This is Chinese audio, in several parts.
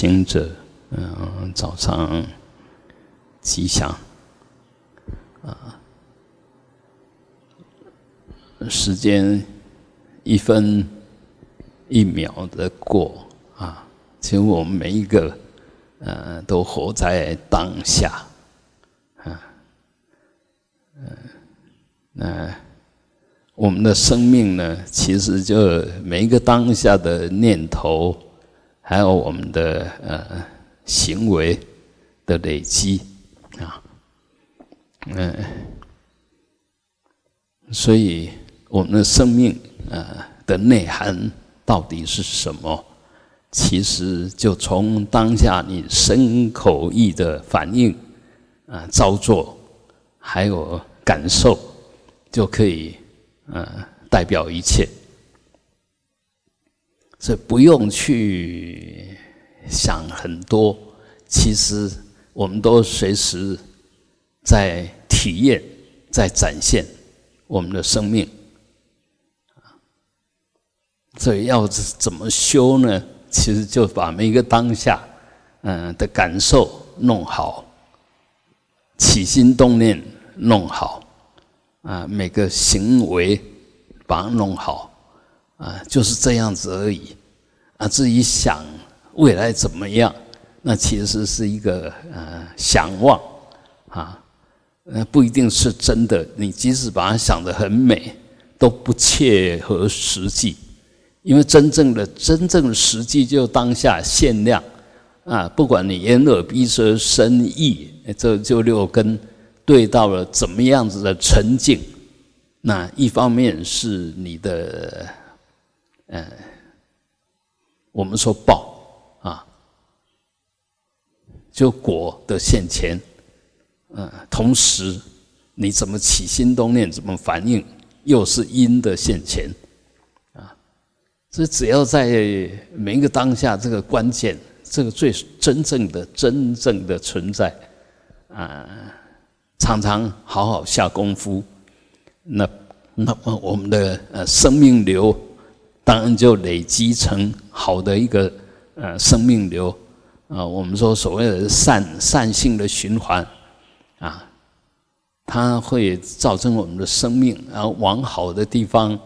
行者，嗯，早上吉祥啊！时间一分一秒的过啊，其实我们每一个呃都活在当下啊，嗯，那我们的生命呢，其实就每一个当下的念头。还有我们的呃行为的累积啊，嗯，所以我们的生命呃的内涵到底是什么？其实就从当下你身口意的反应啊、造作，还有感受，就可以呃代表一切。所以不用去想很多，其实我们都随时在体验，在展现我们的生命。所以要怎么修呢？其实就把每一个当下，嗯的感受弄好，起心动念弄好，啊，每个行为把它弄好。啊，就是这样子而已，啊，至于想未来怎么样，那其实是一个呃想望，啊，呃不一定是真的。你即使把它想得很美，都不切合实际，因为真正的真正的实际就当下限量，啊，不管你眼耳鼻舌身意，这就六根对到了怎么样子的沉静，那一方面是你的。嗯，我们说报啊，就果的现前，嗯，同时你怎么起心动念，怎么反应，又是因的现前，啊，这只要在每一个当下这个关键，这个最真正的真正的存在，啊，常常好好下功夫，那那么我们的呃生命流。当然就累积成好的一个呃生命流啊，我们说所谓的善善性的循环啊，它会造成我们的生命然后往好的地方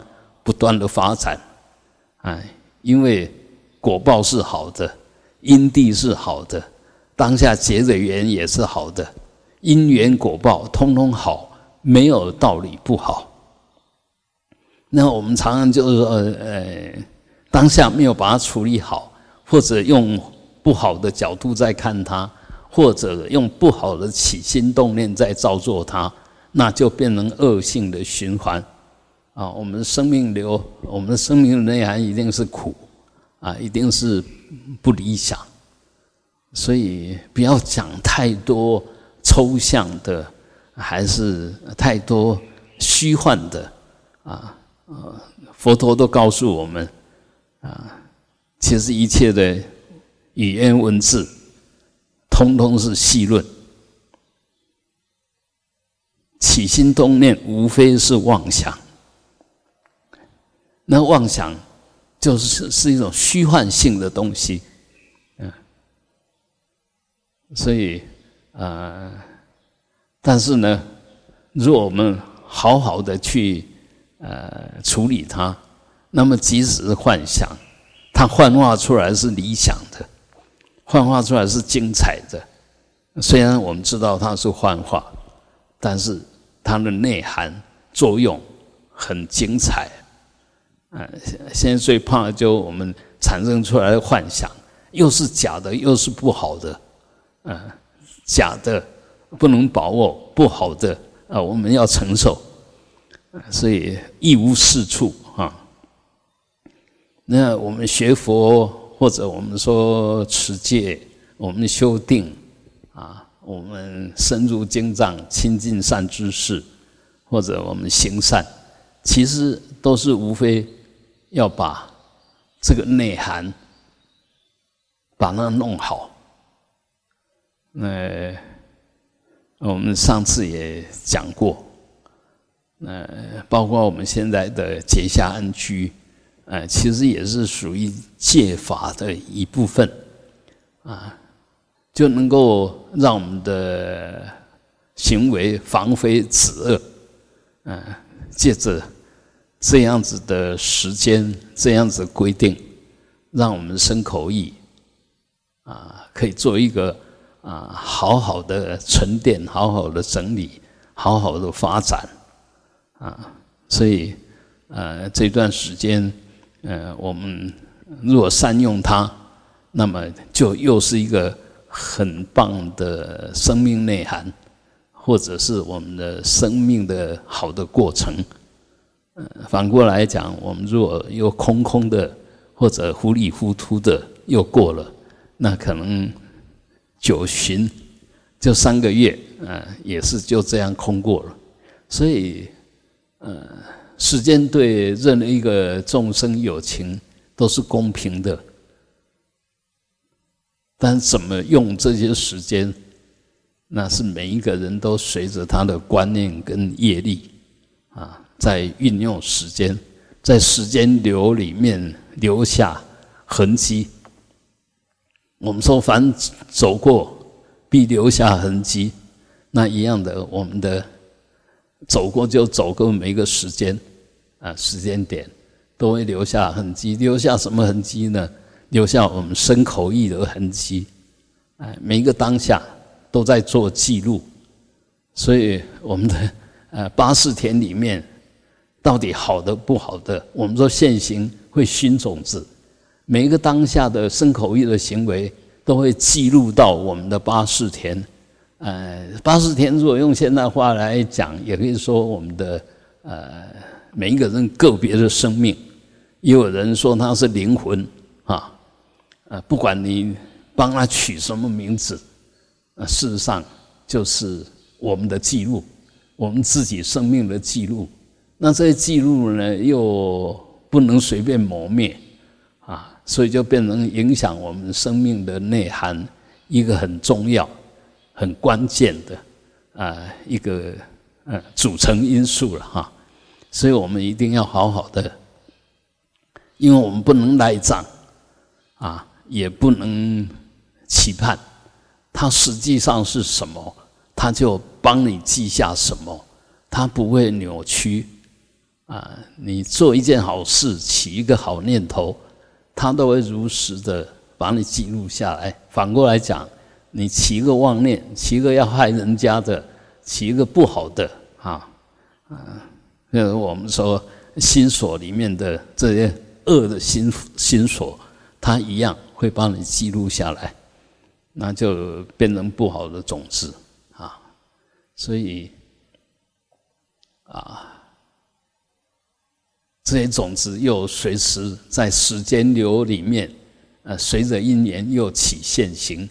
不断的发展哎，因为果报是好的，因地是好的，当下结的缘也是好的，因缘果报通通好，没有道理不好。那我们常常就是说，呃，当下没有把它处理好，或者用不好的角度在看它，或者用不好的起心动念在造作它，那就变成恶性的循环。啊，我们的生命流，我们的生命的内涵一定是苦，啊，一定是不理想。所以不要讲太多抽象的，还是太多虚幻的，啊。啊，佛陀都告诉我们，啊，其实一切的语言文字，通通是细论，起心动念无非是妄想，那妄想就是是一种虚幻性的东西，嗯，所以啊，但是呢，如果我们好好的去。呃，处理它，那么即使是幻想，它幻化出来是理想的，幻化出来是精彩的。虽然我们知道它是幻化，但是它的内涵作用很精彩。嗯，现在最怕就我们产生出来的幻想，又是假的，又是不好的。嗯，假的不能把握，不好的啊，我们要承受。所以一无是处啊。那我们学佛，或者我们说持戒，我们修定啊，我们深入经藏，亲近善知识，或者我们行善，其实都是无非要把这个内涵把它弄好。那我们上次也讲过。呃，包括我们现在的结下安居，呃，其实也是属于戒法的一部分，啊，就能够让我们的行为防非止恶，嗯，借着这样子的时间，这样子规定，让我们身口意啊，可以做一个啊好好的沉淀，好好的整理，好好的发展啊，所以呃这段时间，呃我们若善用它。那么就又是一个很棒的生命内涵，或者是我们的生命的好的过程。嗯，反过来讲，我们如果又空空的或者糊里糊涂的又过了，那可能九旬就三个月，嗯，也是就这样空过了。所以，呃，时间对任何一个众生有情都是公平的。但怎么用这些时间，那是每一个人都随着他的观念跟业力啊，在运用时间，在时间流里面留下痕迹。我们说，凡走过必留下痕迹，那一样的，我们的走过就走过每一个时间啊，时间点都会留下痕迹。留下什么痕迹呢？留下我们身口意的痕迹，哎，每一个当下都在做记录，所以我们的呃八四田里面到底好的不好的，我们说现行会熏种子，每一个当下的身口意的行为都会记录到我们的八四田，呃，八十天如果用现代话来讲，也可以说我们的呃每一个人个别的生命，也有人说它是灵魂啊。呃，不管你帮他取什么名字，呃，事实上就是我们的记录，我们自己生命的记录。那这些记录呢，又不能随便磨灭，啊，所以就变成影响我们生命的内涵一个很重要、很关键的啊一个呃组成因素了哈。所以我们一定要好好的，因为我们不能赖账啊。也不能期盼，它实际上是什么，他就帮你记下什么，他不会扭曲啊。你做一件好事，起一个好念头，他都会如实的把你记录下来。反过来讲，你起一个妄念，起一个要害人家的，起一个不好的啊，嗯，那我们说心锁里面的这些恶的心心锁，它一样。会帮你记录下来，那就变成不好的种子啊！所以啊，这些种子又随时在时间流里面，呃，随着因缘又起现行，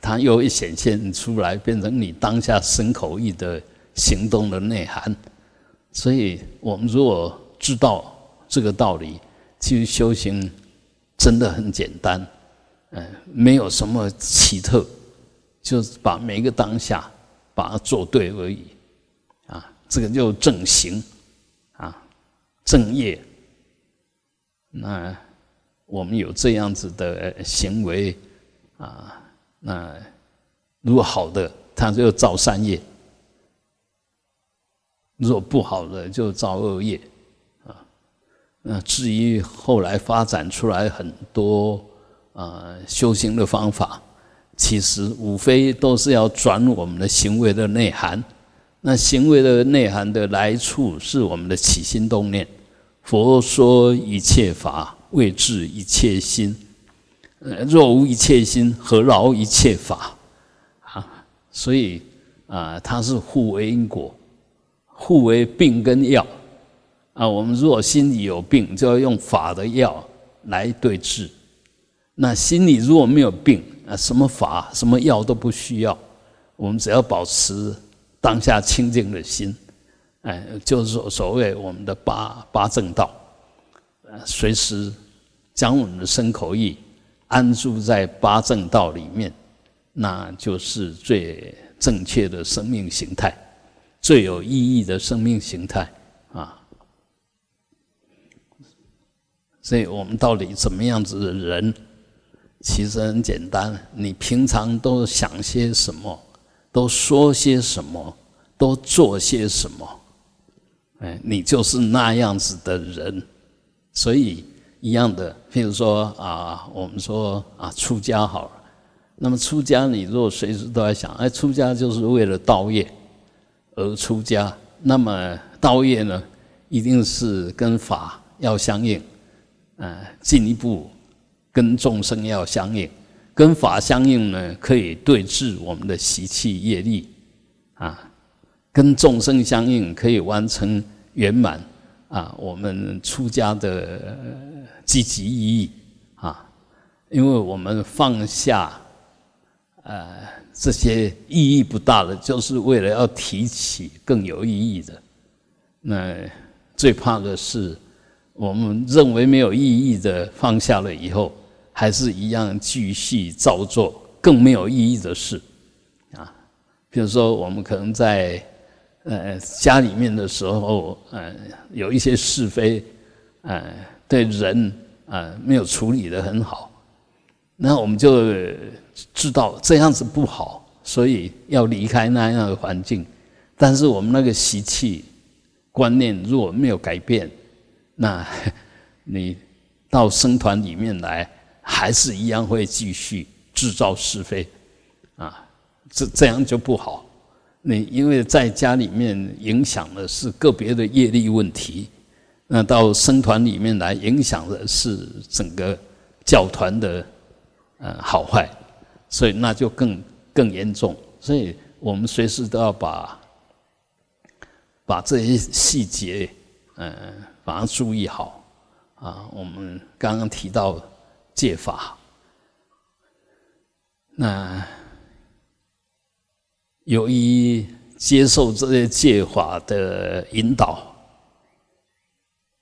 它又一显现出来，变成你当下身口意的行动的内涵。所以我们如果知道这个道理，其实修行。真的很简单，嗯，没有什么奇特，就是把每一个当下把它做对而已，啊，这个就正行，啊，正业。那我们有这样子的行为，啊，那如果好的，他就造善业；如果不好的，就造恶业。啊那至于后来发展出来很多啊修行的方法，其实无非都是要转我们的行为的内涵。那行为的内涵的来处是我们的起心动念。佛说一切法为治一切心，若无一切心，何劳一切法？啊，所以啊，它是互为因果，互为病跟药。啊，我们如果心里有病，就要用法的药来对治；那心里如果没有病，啊，什么法、什么药都不需要。我们只要保持当下清净的心，哎，就是所所谓我们的八八正道，呃，随时将我们的身口意安住在八正道里面，那就是最正确的生命形态，最有意义的生命形态啊。所以我们到底怎么样子的人，其实很简单，你平常都想些什么，都说些什么，都做些什么，哎，你就是那样子的人。所以一样的，譬如说啊，我们说啊，出家好了。那么出家，你如果随时都在想，哎，出家就是为了道业而出家。那么道业呢，一定是跟法要相应，呃，进一步跟众生要相应。跟法相应呢，可以对治我们的习气业力啊；跟众生相应，可以完成圆满啊。我们出家的积极意义啊，因为我们放下。呃，这些意义不大的，就是为了要提起更有意义的。那最怕的是，我们认为没有意义的放下了以后，还是一样继续照做更没有意义的事啊。比如说，我们可能在呃家里面的时候，呃有一些是非，呃对人啊没有处理的很好，那我们就。知道这样子不好，所以要离开那样的环境。但是我们那个习气观念如果没有改变，那 你到僧团里面来，还是一样会继续制造是非啊，这这样就不好。你因为在家里面影响的是个别的业力问题，那到僧团里面来影响的是整个教团的呃好坏。所以那就更更严重，所以我们随时都要把把这些细节，嗯，把它注意好啊。我们刚刚提到戒法，那由于接受这些戒法的引导，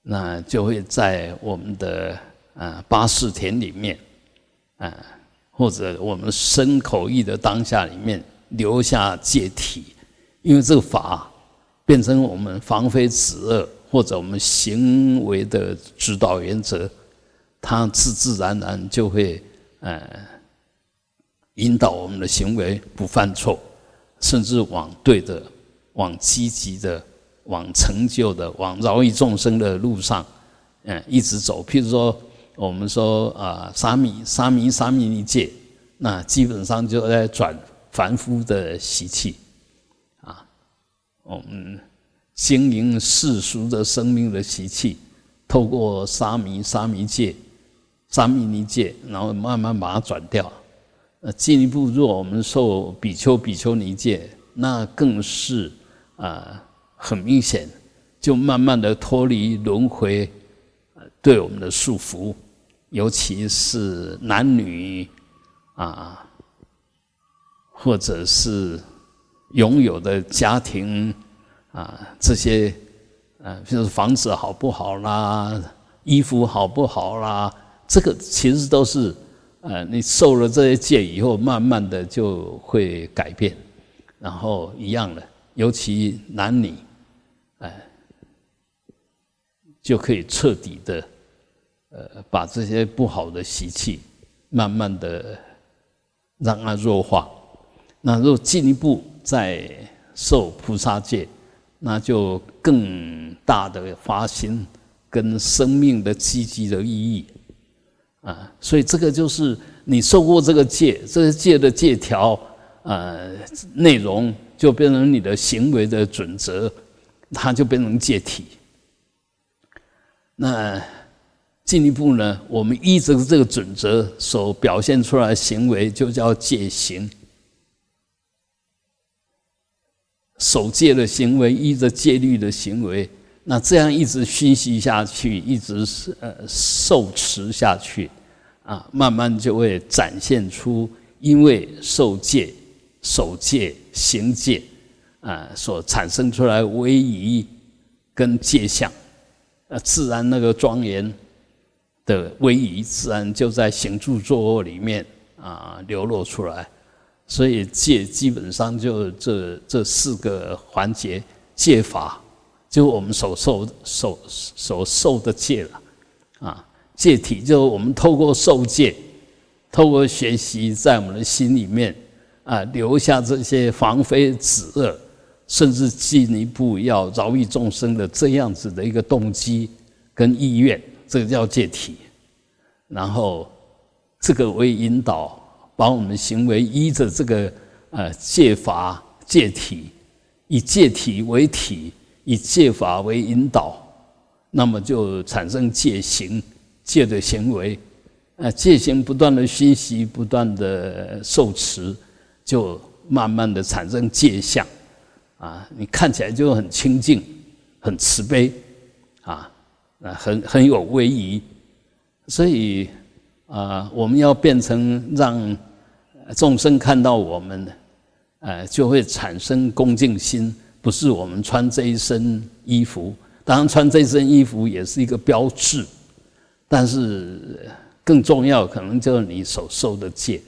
那就会在我们的啊八识田里面，啊。或者我们身口意的当下里面留下戒体，因为这个法变成我们防非止恶或者我们行为的指导原则，它自自然然就会呃引导我们的行为不犯错，甚至往对的、往积极的、往成就的、往饶益众生的路上，嗯，一直走。譬如说。我们说啊，沙弥、沙弥、沙弥尼戒，那基本上就在转凡夫的习气啊。我们经营世俗的生命的习气，透过沙弥、沙弥戒、沙弥尼戒，然后慢慢把它转掉。那进一步，如果我们受比丘、比丘尼戒，那更是啊，很明显，就慢慢的脱离轮回对我们的束缚。尤其是男女啊，或者是拥有的家庭啊，这些呃，就是房子好不好啦，衣服好不好啦，这个其实都是呃，你受了这些戒以后，慢慢的就会改变，然后一样的，尤其男女，哎，就可以彻底的。呃，把这些不好的习气，慢慢的让它弱化。那若进一步再受菩萨戒，那就更大的发心跟生命的积极的意义啊。所以这个就是你受过这个戒，这个戒的戒条，呃，内容就变成你的行为的准则，它就变成戒体。那。进一步呢，我们依着这个准则所表现出来行为，就叫戒行。守戒的行为，依着戒律的行为，那这样一直熏习下去，一直是呃受持下去，啊，慢慢就会展现出因为受戒、守戒、行戒啊所产生出来威仪跟戒相，呃，自然那个庄严。的威仪自然就在行住坐卧里面啊流露出来，所以戒基本上就这这四个环节，戒法就我们所受受所受的戒了啊，戒体就我们透过受戒透过学习，在我们的心里面啊，留下这些防非止恶，甚至进一步要饶益众生的这样子的一个动机跟意愿，这个叫戒体。然后这个为引导，把我们行为依着这个呃戒法戒体，以戒体为体，以戒法为引导，那么就产生戒行戒的行为。呃，戒行不断的熏习，不断的受持，就慢慢的产生戒相，啊，你看起来就很清净，很慈悲，啊，啊，很很有威仪，所以啊，我们要变成让众生看到我们，呃，就会产生恭敬心，不是我们穿这一身衣服，当然穿这身衣服也是一个标志，但是。更重要，可能就是你所受的戒，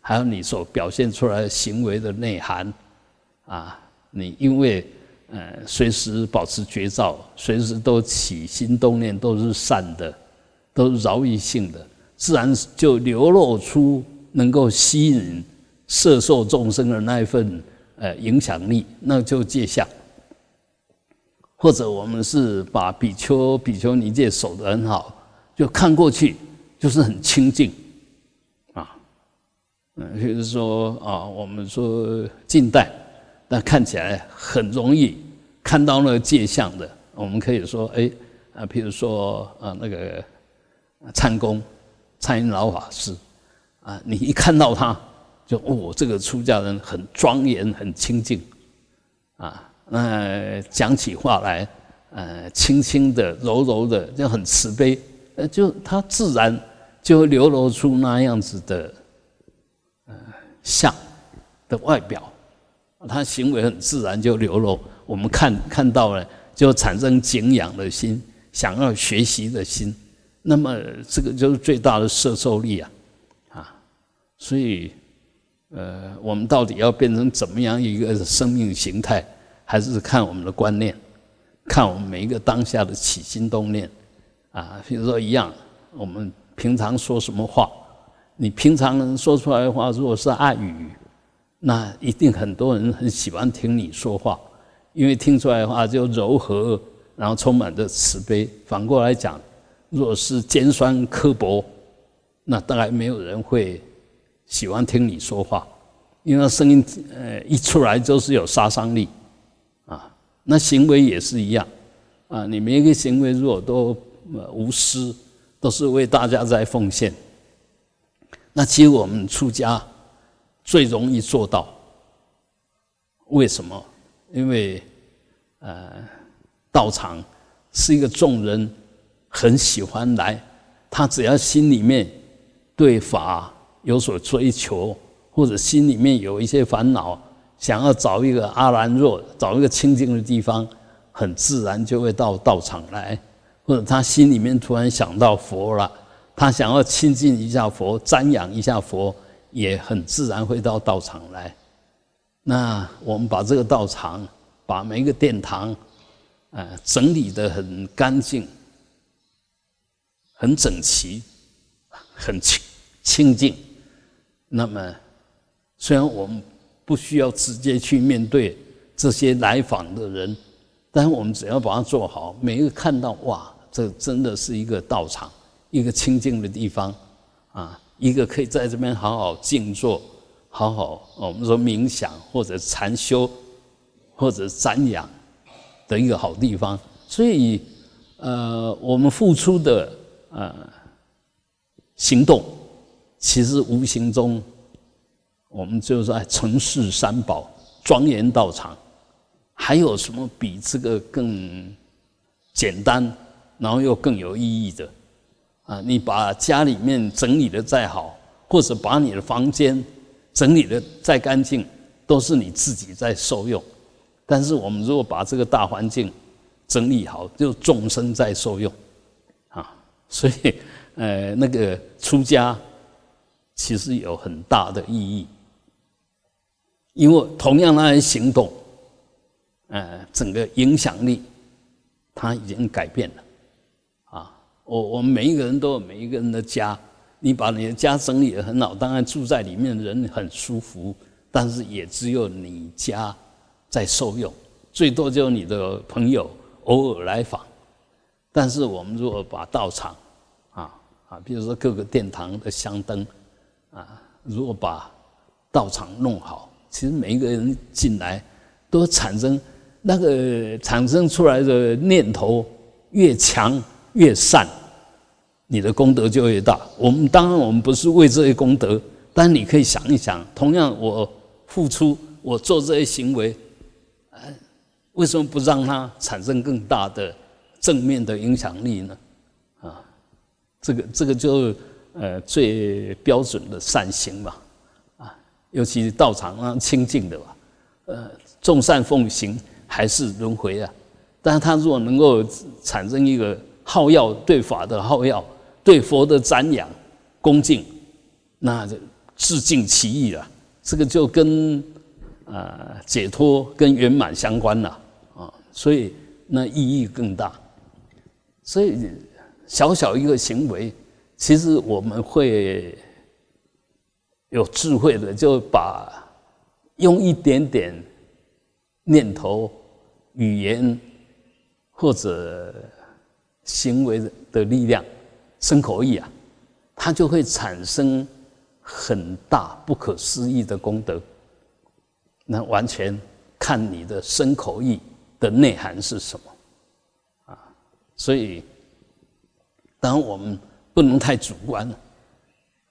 还有你所表现出来行为的内涵，啊，你因为呃随时保持觉照，随时都起心动念都是善的，都是饶益性的，自然就流露出能够吸引色受众生的那一份呃影响力，那就戒相。或者我们是把比丘、比丘尼戒守得很好，就看过去。就是很清净，啊，嗯，比如说啊，我们说近代，但看起来很容易看到那个界相的，我们可以说，哎，啊，比如说啊，那个禅公、禅云老法师，啊，你一看到他，就哦，这个出家人很庄严、很清净，啊，那讲起话来，呃，轻轻的、柔柔的，就很慈悲，呃，就他自然。就流露出那样子的，呃，相的外表，他行为很自然就流露，我们看看到了，就产生敬仰的心，想要学习的心，那么这个就是最大的摄受力啊，啊，所以，呃，我们到底要变成怎么样一个生命形态，还是看我们的观念，看我们每一个当下的起心动念，啊，比如说一样，我们。平常说什么话，你平常说出来的话，如果是爱语，那一定很多人很喜欢听你说话，因为听出来的话就柔和，然后充满着慈悲。反过来讲，如果是尖酸刻薄，那当然没有人会喜欢听你说话，因为声音呃一出来就是有杀伤力啊。那行为也是一样啊，你每一个行为如果都无私。都是为大家在奉献。那其实我们出家最容易做到，为什么？因为呃，道场是一个众人很喜欢来，他只要心里面对法有所追求，或者心里面有一些烦恼，想要找一个阿兰若，找一个清净的地方，很自然就会到道场来。或者他心里面突然想到佛了，他想要亲近一下佛，瞻仰一下佛，也很自然会到道场来。那我们把这个道场，把每一个殿堂，呃，整理的很干净、很整齐、很清清净。那么，虽然我们不需要直接去面对这些来访的人，但我们只要把它做好，每一个看到哇。这真的是一个道场，一个清净的地方，啊，一个可以在这边好好静坐，好好我们说冥想或者禅修，或者瞻仰的一个好地方。所以，呃，我们付出的呃行动，其实无形中，我们就是在城市三宝庄严道场，还有什么比这个更简单？然后又更有意义的，啊，你把家里面整理的再好，或者把你的房间整理的再干净，都是你自己在受用。但是我们如果把这个大环境整理好，就众生在受用，啊，所以，呃，那个出家其实有很大的意义，因为同样那些行动，呃，整个影响力，它已经改变了。啊我我们每一个人都有每一个人的家，你把你的家整理得很好，当然住在里面的人很舒服，但是也只有你家在受用，最多就你的朋友偶尔来访。但是我们如果把道场啊啊，比如说各个殿堂的香灯啊，如果把道场弄好，其实每一个人进来都产生那个产生出来的念头越强越善。你的功德就越大。我们当然，我们不是为这些功德，但你可以想一想，同样我付出，我做这些行为，哎，为什么不让它产生更大的正面的影响力呢？啊，这个这个就呃最标准的善行嘛，啊，尤其是道场啊清净的吧，呃，众善奉行还是轮回啊，但是他如果能够产生一个好药对法的好药。对佛的瞻仰、恭敬，那就致敬其意了。这个就跟啊解脱、跟圆满相关了啊，所以那意义更大。所以小小一个行为，其实我们会有智慧的，就把用一点点念头、语言或者行为的力量。生口意啊，它就会产生很大不可思议的功德。那完全看你的生口意的内涵是什么啊？所以，当我们不能太主观了。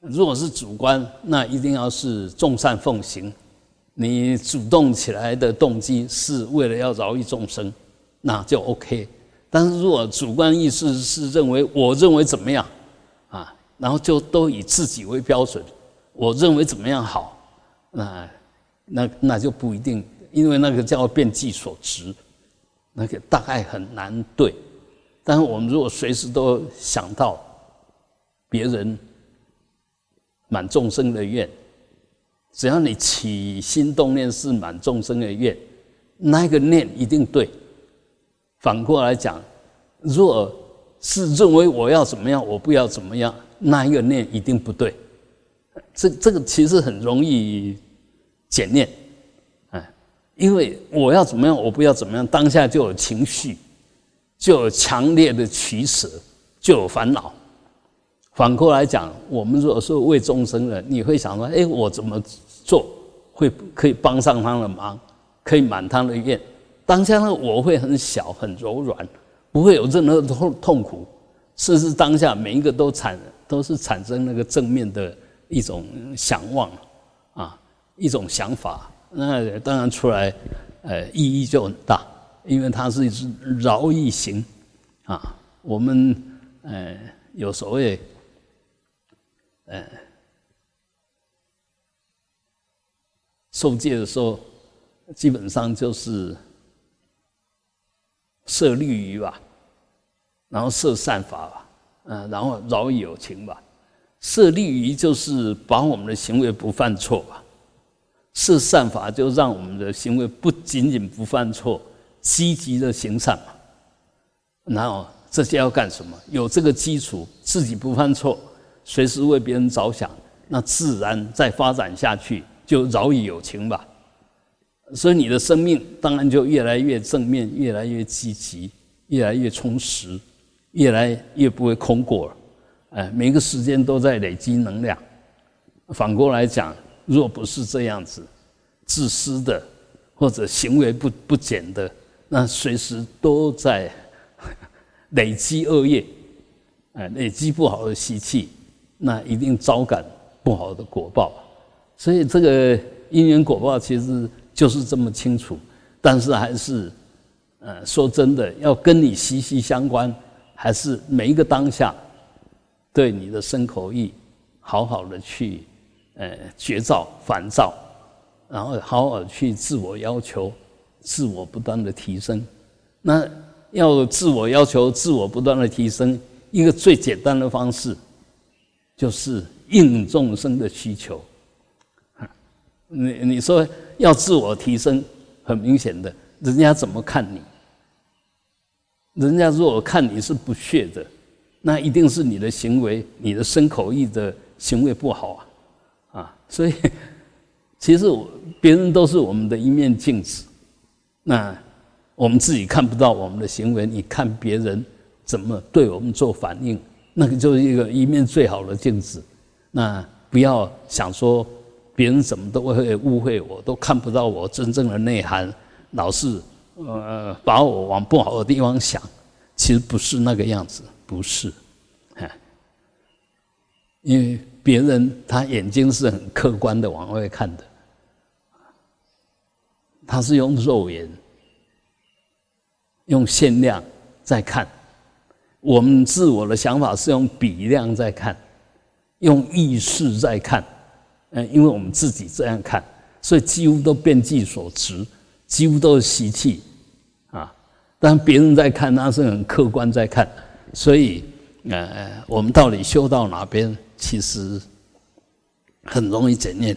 如果是主观，那一定要是众善奉行。你主动起来的动机是为了要饶益众生，那就 OK。但是如果主观意识是认为我认为怎么样啊，然后就都以自己为标准，我认为怎么样好，那那那就不一定，因为那个叫变计所值，那个大概很难对。但是我们如果随时都想到别人满众生的愿，只要你起心动念是满众生的愿，那个念一定对。反过来讲，若是认为我要怎么样，我不要怎么样，那一个念一定不对。这这个其实很容易检验，哎，因为我要怎么样，我不要怎么样，当下就有情绪，就有强烈的取舍，就有烦恼。反过来讲，我们如果是为众生的，你会想说，哎，我怎么做会可以帮上他的忙，可以满他的愿。当下呢，我会很小很柔软，不会有任何痛痛苦，甚至当下每一个都产都是产生那个正面的一种想望啊，一种想法，那当然出来，呃，意义就很大，因为它是一只饶益行啊。我们呃有所谓，嗯，受戒的时候，基本上就是。设律仪吧，然后设善法吧，嗯，然后饶有情吧。设律仪就是把我们的行为不犯错吧，设善法就让我们的行为不仅仅不犯错，积极的行善嘛。然后这些要干什么？有这个基础，自己不犯错，随时为别人着想，那自然再发展下去就饶以有情吧。所以你的生命当然就越来越正面，越来越积极，越来越充实，越来越不会空过了。哎，每个时间都在累积能量。反过来讲，若不是这样子，自私的或者行为不不检的，那随时都在 累积恶业，哎，累积不好的习气，那一定招感不好的果报。所以这个因缘果报其实。就是这么清楚，但是还是，呃，说真的，要跟你息息相关，还是每一个当下，对你的身口意，好好的去，呃，觉照、反照，然后好好去自我要求，自我不断的提升。那要自我要求、自我不断的提升，一个最简单的方式，就是应众生的需求。你你说要自我提升，很明显的，人家怎么看你？人家如果看你是不屑的，那一定是你的行为、你的身口意的行为不好啊，啊，所以其实别人都是我们的一面镜子，那我们自己看不到我们的行为，你看别人怎么对我们做反应，那个就是一个一面最好的镜子。那不要想说别人怎么都会误会我，都看不到我真正的内涵，老是呃把我往不好的地方想，其实不是那个样子，不是。因为别人他眼睛是很客观的往外看的，他是用肉眼、用限量在看；我们自我的想法是用比量在看，用意识在看。嗯，因为我们自己这样看，所以几乎都变计所值，几乎都是习气啊。但别人在看，那是很客观在看，所以呃，我们到底修到哪边？其实很容易检验，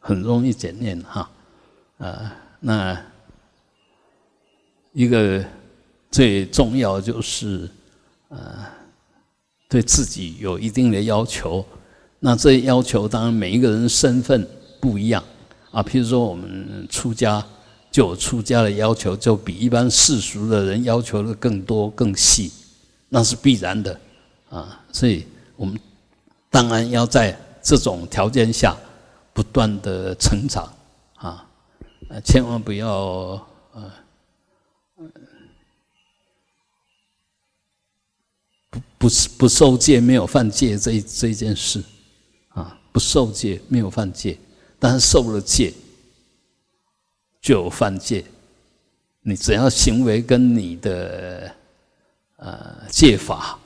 很容易检验哈，啊，那一个最重要就是呃，对自己有一定的要求。那这要求当然每一个人身份不一样啊，譬如说我们出家就有出家的要求，就比一般世俗的人要求的更多更细，那是必然的啊，所以我们。当然要在这种条件下不断的成长啊，千万不要呃不不是不受戒没有犯戒这这一件事啊，不受戒没有犯戒，但是受了戒就有犯戒。你只要行为跟你的呃戒法。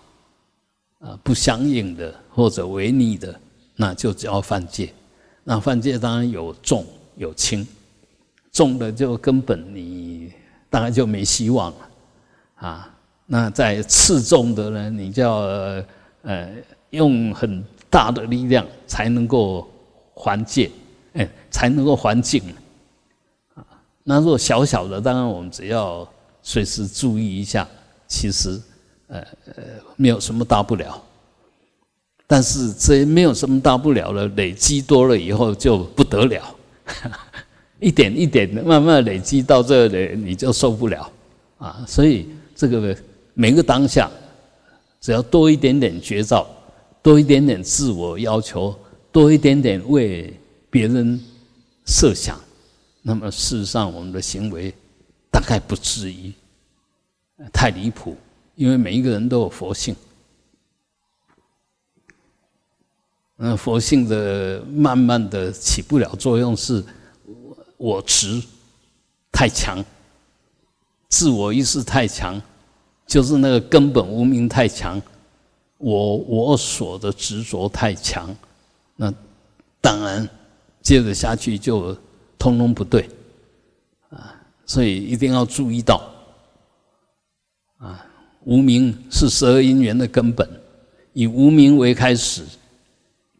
啊，不相应的或者违逆的，那就叫犯戒。那犯戒当然有重有轻，重的就根本你大概就没希望了啊。那在次重的呢，你就要呃用很大的力量才能够还戒，哎，才能够还境啊。那如果小小的，当然我们只要随时注意一下，其实。呃呃，没有什么大不了，但是这没有什么大不了的，累积多了以后就不得了，一点一点的慢慢累积到这里，你就受不了啊！所以这个每个当下，只要多一点点觉照，多一点点自我要求，多一点点为别人设想，那么事实上我们的行为大概不至于太离谱。因为每一个人都有佛性，那佛性的慢慢的起不了作用，是我执太强，自我意识太强，就是那个根本无名太强，我我所的执着太强，那当然接着下去就通通不对啊，所以一定要注意到啊。无名是十二因缘的根本，以无名为开始，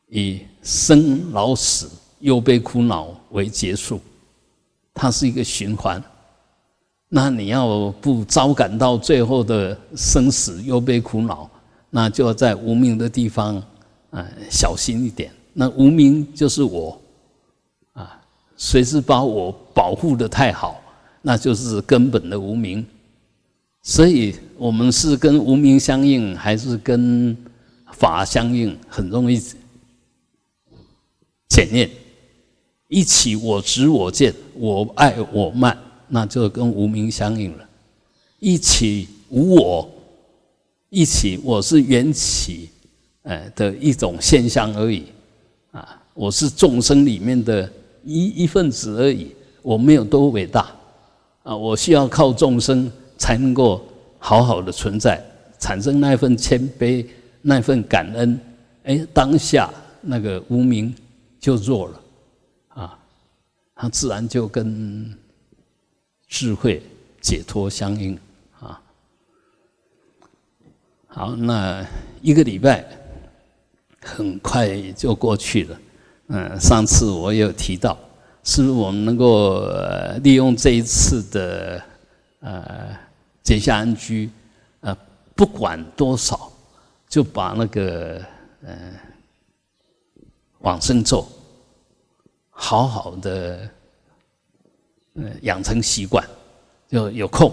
以生老死忧悲苦恼为结束，它是一个循环。那你要不招感到最后的生死又悲苦恼，那就要在无名的地方啊小心一点。那无名就是我啊，随时把我保护的太好，那就是根本的无名。所以，我们是跟无名相应，还是跟法相应？很容易检验。一起我执我见，我爱我慢，那就跟无名相应了。一起无我，一起我是缘起，哎的一种现象而已。啊，我是众生里面的一一份子而已，我没有多伟大。啊，我需要靠众生。才能够好好的存在，产生那份谦卑，那份感恩。哎，当下那个无名就弱了，啊，它自然就跟智慧解脱相应啊。好，那一个礼拜很快就过去了。嗯，上次我有提到，是不是我们能够利用这一次的呃。结下安居，呃，不管多少，就把那个呃往生咒，好好的，嗯，养成习惯，就有空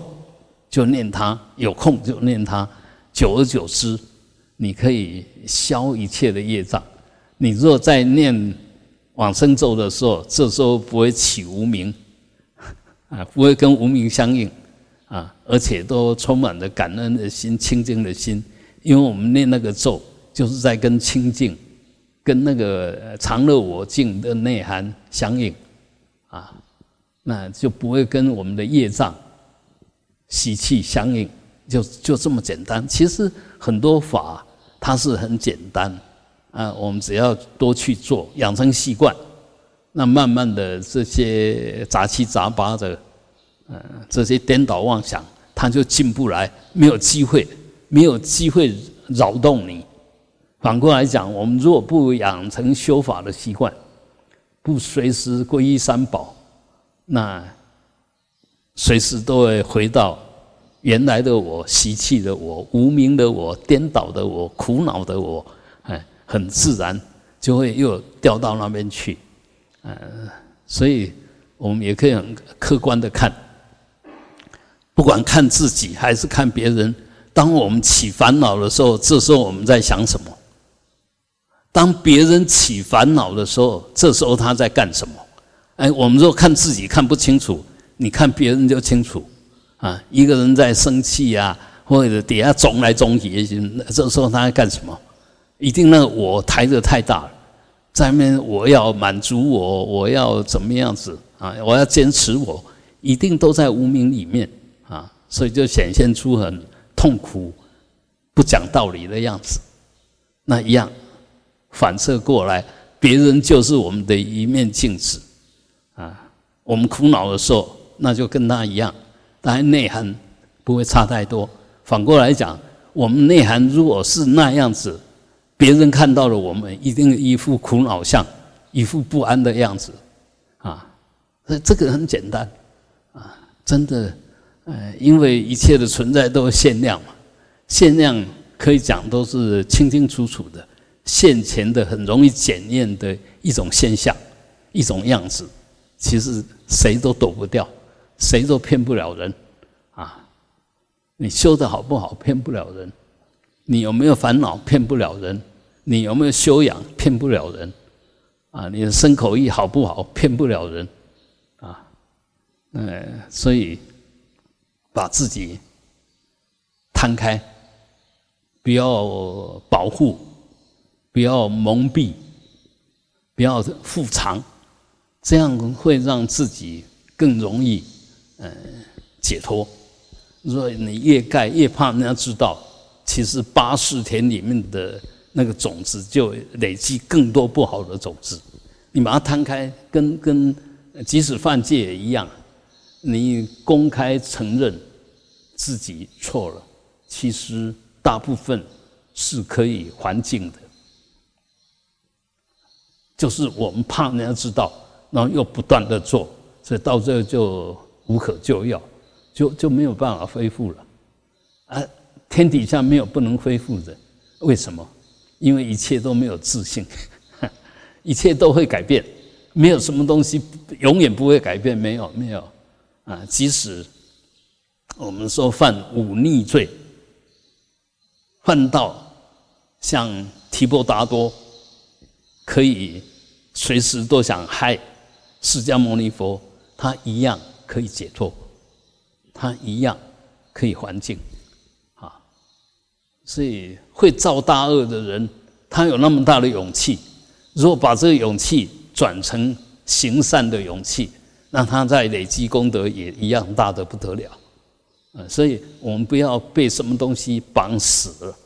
就念它，有空就念它，久而久之，你可以消一切的业障。你若在念往生咒的时候，这时候不会起无名，啊，不会跟无名相应，啊，而且都充满着感恩的心、清净的心，因为我们念那个咒，就是在跟清净。跟那个常乐我净的内涵相应，啊，那就不会跟我们的业障习气相应，就就这么简单。其实很多法它是很简单，啊，我们只要多去做，养成习惯，那慢慢的这些杂七杂八的，嗯，这些颠倒妄想，它就进不来，没有机会，没有机会扰动你。反过来讲，我们如果不养成修法的习惯，不随时皈依三宝，那随时都会回到原来的我、习气的我、无名的我、颠倒的我、苦恼的我，哎，很自然就会又掉到那边去。嗯，所以我们也可以很客观的看，不管看自己还是看别人，当我们起烦恼的时候，这时候我们在想什么？当别人起烦恼的时候，这时候他在干什么？哎，我们若看自己看不清楚，你看别人就清楚啊。一个人在生气呀，或者底下肿来肿去，那这时候他在干什么？一定那个我抬得太大了，在面我要满足我，我要怎么样子啊？我要坚持我，一定都在无名里面啊，所以就显现出很痛苦、不讲道理的样子，那一样。反射过来，别人就是我们的一面镜子，我们苦恼的时候，那就跟他一样，当然内涵不会差太多。反过来讲，我们内涵如果是那样子，别人看到了我们，一定一副苦恼相，一副不安的样子，啊，所以这个很简单，啊，真的，呃，因为一切的存在都是限量嘛，限量可以讲都是清清楚楚的。现前的很容易检验的一种现象，一种样子，其实谁都躲不掉，谁都骗不了人，啊，你修的好不好骗不了人，你有没有烦恼骗不了人，你有没有修养骗不了人，啊，你的身口意好不好骗不了人，啊，呃，所以把自己摊开，不要保护。不要蒙蔽，不要复藏，这样会让自己更容易嗯解脱。如果你越盖越怕人家知道，其实八世田里面的那个种子就累积更多不好的种子。你把它摊开，跟跟即使犯戒也一样，你公开承认自己错了，其实大部分是可以还境的。就是我们怕人家知道，然后又不断的做，所以到最后就无可救药，就就没有办法恢复了。啊，天底下没有不能恢复的，为什么？因为一切都没有自信，一切都会改变，没有什么东西永远不会改变，没有没有啊！即使我们说犯忤逆罪，犯到像提婆达多。可以随时都想害释迦牟尼佛，他一样可以解脱，他一样可以还境，啊！所以会造大恶的人，他有那么大的勇气，如果把这个勇气转成行善的勇气，那他在累积功德也一样大的不得了。啊！所以我们不要被什么东西绑死了，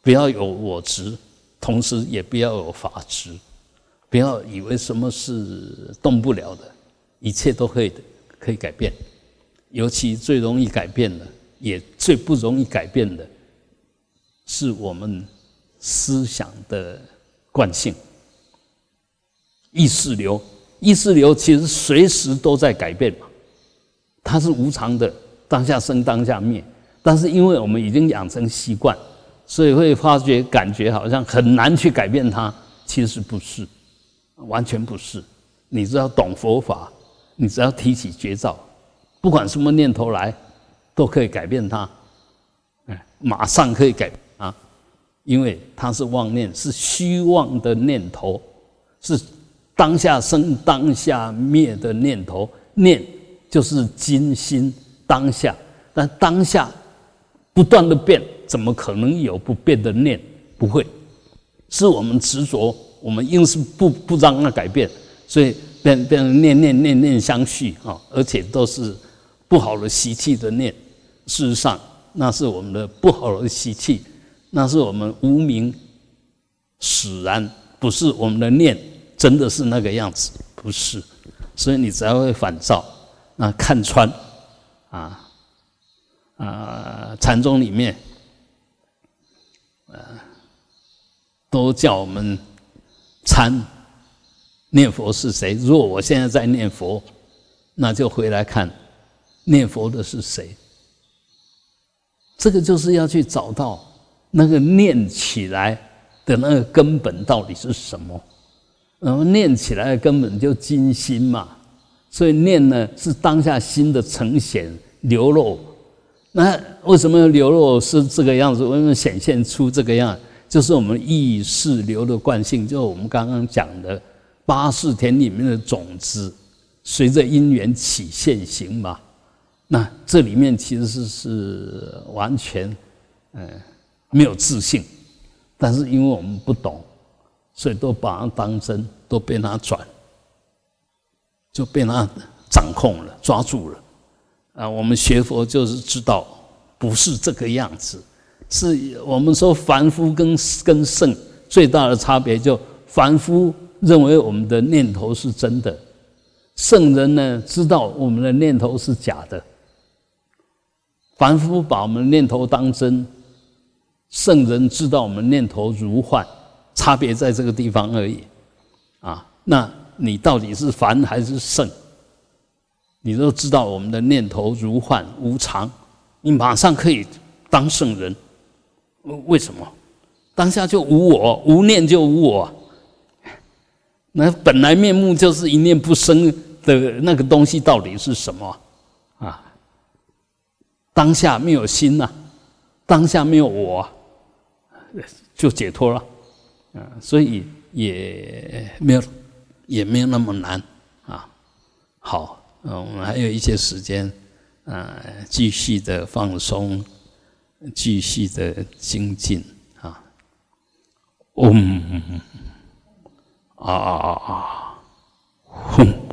不要有我执。同时也不要有法执，不要以为什么是动不了的，一切都可以可以改变。尤其最容易改变的，也最不容易改变的，是我们思想的惯性。意识流，意识流其实随时都在改变嘛，它是无常的，当下生当下灭。但是因为我们已经养成习惯。所以会发觉感觉好像很难去改变它，其实不是，完全不是。你只要懂佛法，你只要提起绝招，不管什么念头来，都可以改变它，哎，马上可以改啊，因为它是妄念，是虚妄的念头，是当下生当下灭的念头。念就是今心当下，但当下不断的变，怎么可能有不变的念？不会，是我们执着，我们硬是不不让它改变。所以变变成念念念念相续啊，而且都是不好的习气的念。事实上，那是我们的不好的习气，那是我们无名使然，不是我们的念真的是那个样子，不是。所以你才会反照，那看穿啊啊禅宗里面啊都叫我们参。念佛是谁？如果我现在在念佛，那就回来看念佛的是谁。这个就是要去找到那个念起来的那个根本到底是什么。然后念起来的根本就金心嘛，所以念呢是当下心的呈现流露。那为什么流露是这个样子？为什么显现出这个样？就是我们意识流的惯性，就是我们刚刚讲的。八世田里面的种子，随着因缘起现行嘛。那这里面其实是是完全，嗯，没有自信。但是因为我们不懂，所以都把它当真，都被它转，就被它掌控了，抓住了。啊，我们学佛就是知道，不是这个样子。是我们说凡夫跟跟圣最大的差别，就凡夫。认为我们的念头是真的，圣人呢知道我们的念头是假的。凡夫把我们念头当真，圣人知道我们念头如幻，差别在这个地方而已。啊，那你到底是凡还是圣？你都知道我们的念头如幻无常，你马上可以当圣人。为什么？当下就无我，无念就无我。那本来面目就是一念不生的那个东西，到底是什么啊？当下没有心呐，当下没有我，就解脱了啊！所以也没有，也没有那么难啊。好，嗯，我们还有一些时间，啊，继续的放松，继续的精进啊。嗡。啊啊啊啊！哼。